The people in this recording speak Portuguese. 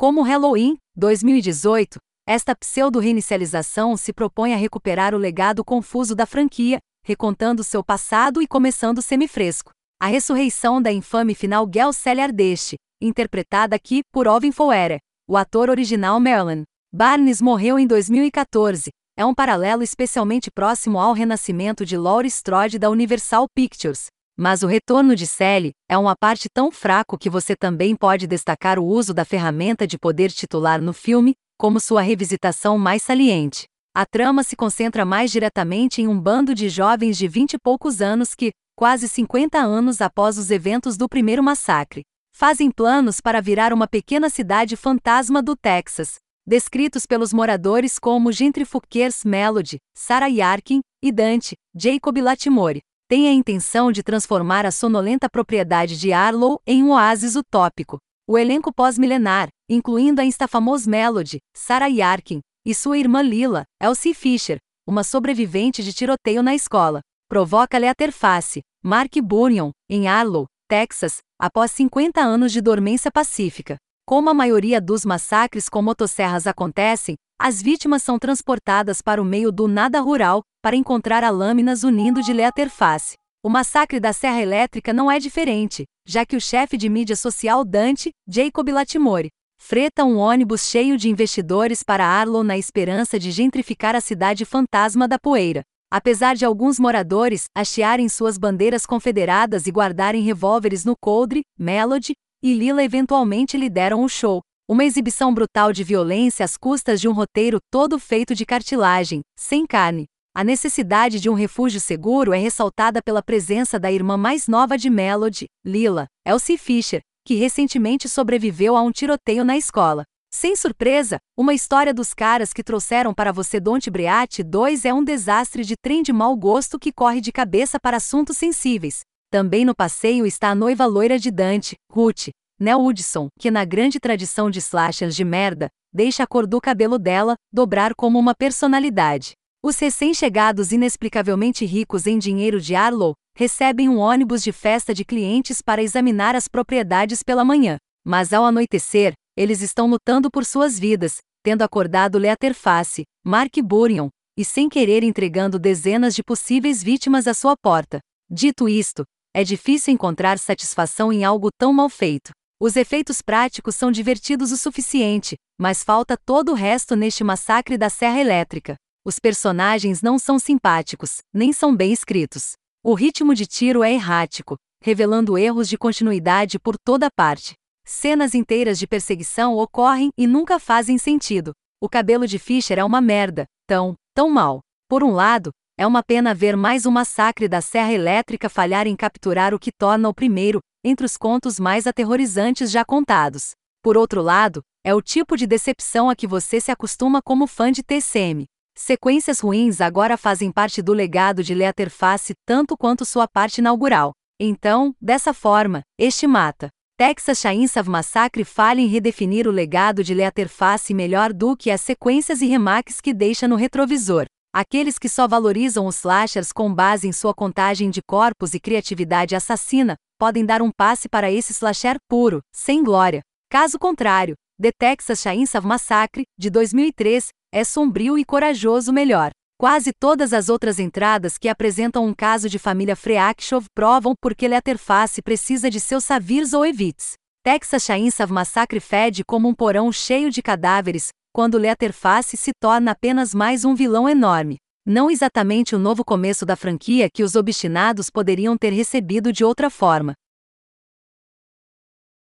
Como Halloween, 2018, esta pseudo-reinicialização se propõe a recuperar o legado confuso da franquia, recontando seu passado e começando semifresco. A ressurreição da infame final Gel Ardeste, interpretada aqui por Alvin Foere, o ator original Marilyn. Barnes morreu em 2014. É um paralelo especialmente próximo ao renascimento de Laurie Strode da Universal Pictures. Mas o retorno de Sally é uma parte tão fraco que você também pode destacar o uso da ferramenta de poder titular no filme, como sua revisitação mais saliente. A trama se concentra mais diretamente em um bando de jovens de vinte e poucos anos que, quase 50 anos após os eventos do primeiro massacre, fazem planos para virar uma pequena cidade fantasma do Texas, descritos pelos moradores como gentrifuckers Melody, Sarah Yarkin e Dante, Jacob Latimore tem a intenção de transformar a sonolenta propriedade de Arlow em um oásis utópico. O elenco pós-milenar, incluindo a instafamos Melody, Sarah Yarkin, e sua irmã Lila, Elsie Fisher, uma sobrevivente de tiroteio na escola, provoca-lhe a ter face, Mark Bunyan, em Arlow, Texas, após 50 anos de dormência pacífica. Como a maioria dos massacres com motosserras acontecem, as vítimas são transportadas para o meio do nada rural, para encontrar a lâminas unindo de Leaterface. O massacre da Serra Elétrica não é diferente, já que o chefe de mídia social Dante, Jacob Latimore, freta um ônibus cheio de investidores para Arlow na esperança de gentrificar a cidade fantasma da poeira. Apesar de alguns moradores hastearem suas bandeiras confederadas e guardarem revólveres no coldre, Melody e Lila eventualmente lideram o show, uma exibição brutal de violência às custas de um roteiro todo feito de cartilagem, sem carne. A necessidade de um refúgio seguro é ressaltada pela presença da irmã mais nova de Melody, Lila, Elsie Fisher, que recentemente sobreviveu a um tiroteio na escola. Sem surpresa, uma história dos caras que trouxeram para você Don't Breat 2 é um desastre de trem de mau gosto que corre de cabeça para assuntos sensíveis. Também no passeio está a noiva loira de Dante, Ruth, Nell Hudson, que na grande tradição de slashers de merda, deixa a cor do cabelo dela dobrar como uma personalidade. Os recém-chegados inexplicavelmente ricos em dinheiro de Arlow recebem um ônibus de festa de clientes para examinar as propriedades pela manhã, mas ao anoitecer, eles estão lutando por suas vidas, tendo acordado Leatherface, Mark Burion, e sem querer entregando dezenas de possíveis vítimas à sua porta. Dito isto, é difícil encontrar satisfação em algo tão mal feito. Os efeitos práticos são divertidos o suficiente, mas falta todo o resto neste massacre da Serra Elétrica. Os personagens não são simpáticos, nem são bem escritos. O ritmo de tiro é errático, revelando erros de continuidade por toda parte. Cenas inteiras de perseguição ocorrem e nunca fazem sentido. O cabelo de Fischer é uma merda, tão, tão mal. Por um lado, é uma pena ver mais um massacre da Serra Elétrica falhar em capturar o que torna o primeiro, entre os contos mais aterrorizantes já contados. Por outro lado, é o tipo de decepção a que você se acostuma como fã de TCM. Sequências ruins agora fazem parte do legado de Leatherface tanto quanto sua parte inaugural. Então, dessa forma, este mata. Texas Chainsaw Massacre falha em redefinir o legado de Leatherface melhor do que as sequências e remakes que deixa no retrovisor. Aqueles que só valorizam os slashers com base em sua contagem de corpos e criatividade assassina, podem dar um passe para esse slasher puro, sem glória. Caso contrário, The Texas Chainsaw Massacre, de 2003, é sombrio e corajoso melhor. Quase todas as outras entradas que apresentam um caso de família Freakshov provam porque Letterface precisa de seus savirs ou evites. Texas Chainsaw Massacre fede como um porão cheio de cadáveres, quando Letterface se torna apenas mais um vilão enorme. Não exatamente o novo começo da franquia que os obstinados poderiam ter recebido de outra forma.